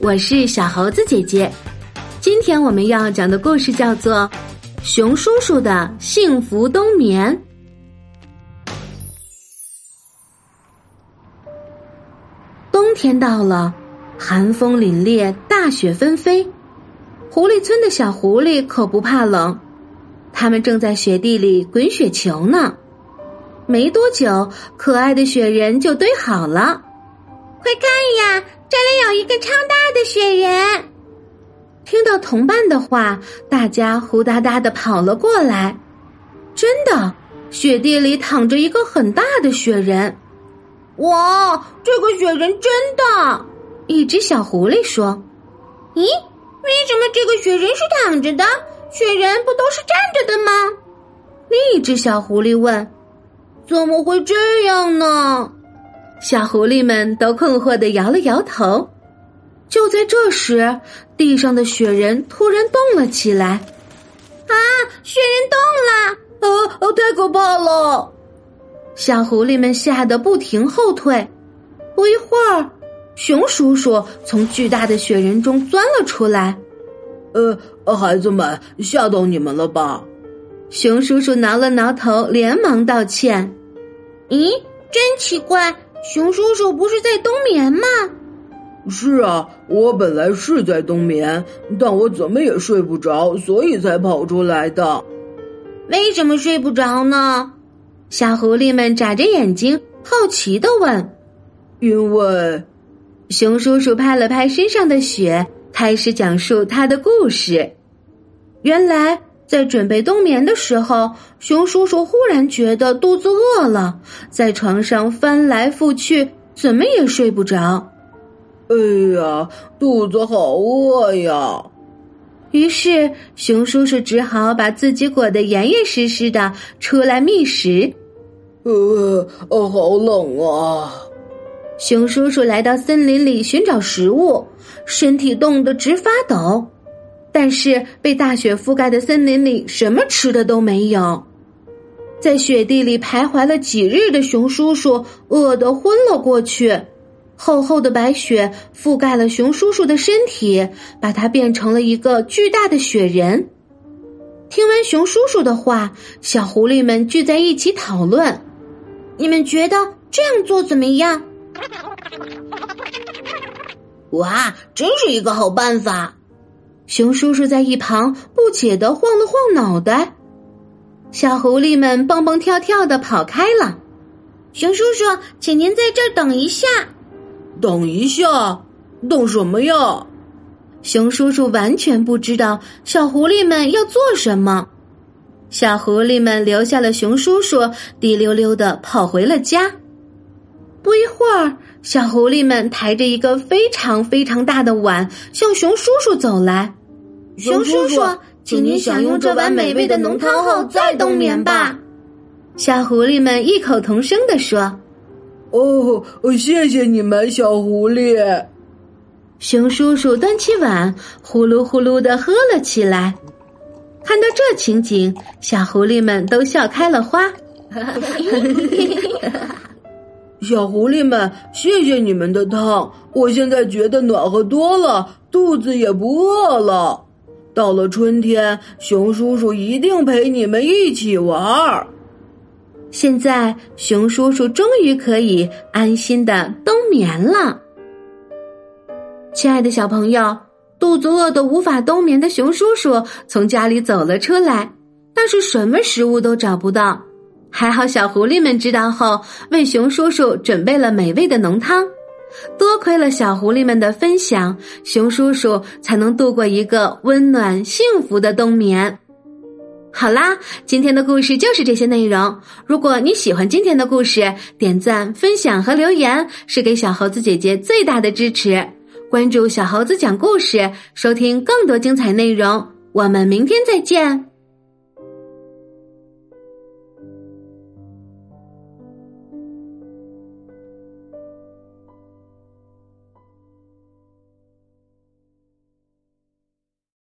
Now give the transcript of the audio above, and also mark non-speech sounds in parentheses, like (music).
我是小猴子姐姐。今天我们要讲的故事叫做《熊叔叔的幸福冬眠》。冬天到了，寒风凛冽，大雪纷飞。狐狸村的小狐狸可不怕冷，他们正在雪地里滚雪球呢。没多久，可爱的雪人就堆好了。快看呀，这里有一个超大的雪人！听到同伴的话，大家呼哒哒的跑了过来。真的，雪地里躺着一个很大的雪人。哇，这个雪人真大！一只小狐狸说：“咦，为什么这个雪人是躺着的？雪人不都是站着的吗？”另一只小狐狸问：“怎么会这样呢？” (laughs) 小狐狸们都困惑的摇了摇头。就在这时，地上的雪人突然动了起来。啊！雪人动了！呃，太可怕了！小狐狸们吓得不停后退。不一会儿，熊叔叔从巨大的雪人中钻了出来。呃，孩子们，吓到你们了吧？熊叔叔挠了挠头，连忙道歉。咦，真奇怪！熊叔叔不是在冬眠吗？是啊，我本来是在冬眠，但我怎么也睡不着，所以才跑出来的。为什么睡不着呢？小狐狸们眨着眼睛，好奇的问。因为，熊叔叔拍了拍身上的雪，开始讲述他的故事。原来。在准备冬眠的时候，熊叔叔忽然觉得肚子饿了，在床上翻来覆去，怎么也睡不着。哎呀，肚子好饿呀！于是熊叔叔只好把自己裹得严严实实的，出来觅食。呃，好冷啊！熊叔叔来到森林里寻找食物，身体冻得直发抖。但是被大雪覆盖的森林里什么吃的都没有，在雪地里徘徊了几日的熊叔叔饿得昏了过去，厚厚的白雪覆盖了熊叔叔的身体，把他变成了一个巨大的雪人。听完熊叔叔的话，小狐狸们聚在一起讨论：“你们觉得这样做怎么样？”哇，真是一个好办法！熊叔叔在一旁不解的晃了晃脑袋，小狐狸们蹦蹦跳跳的跑开了。熊叔叔，请您在这儿等一下。等一下，等什么呀？熊叔叔完全不知道小狐狸们要做什么。小狐狸们留下了熊叔叔，滴溜溜的跑回了家。不一会儿，小狐狸们抬着一个非常非常大的碗向熊叔叔走来。熊叔叔，请您享用这碗美味的浓汤后再冬眠吧。小狐狸们异口同声地说：“哦，谢谢你们，小狐狸。”熊叔叔端起碗，呼噜呼噜的喝了起来。看到这情景，小狐狸们都笑开了花。(laughs) 小狐狸们，谢谢你们的汤，我现在觉得暖和多了，肚子也不饿了。到了春天，熊叔叔一定陪你们一起玩儿。现在，熊叔叔终于可以安心的冬眠了。亲爱的小朋友，肚子饿得无法冬眠的熊叔叔从家里走了出来，但是什么食物都找不到。还好，小狐狸们知道后，为熊叔叔准备了美味的浓汤。多亏了小狐狸们的分享，熊叔叔才能度过一个温暖幸福的冬眠。好啦，今天的故事就是这些内容。如果你喜欢今天的故事，点赞、分享和留言是给小猴子姐姐最大的支持。关注小猴子讲故事，收听更多精彩内容。我们明天再见。